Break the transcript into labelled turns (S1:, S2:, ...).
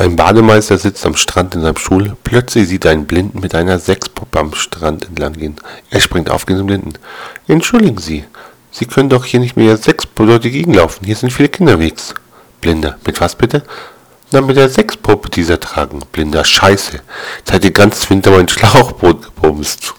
S1: Ein Bademeister sitzt am Strand in seinem Stuhl. Plötzlich sieht er einen Blinden mit einer Sechspuppe am Strand entlang gehen. Er springt auf gegen den Blinden. Entschuldigen Sie, Sie können doch hier nicht mehr Sechspuppe durch die Gegend laufen. Hier sind viele Kinder unterwegs. Blinder, mit was bitte? Na, mit der Sechspuppe, die Sie tragen. Blinder, scheiße. Jetzt hat ihr ganz Winter mein Schlauchboot gebumst.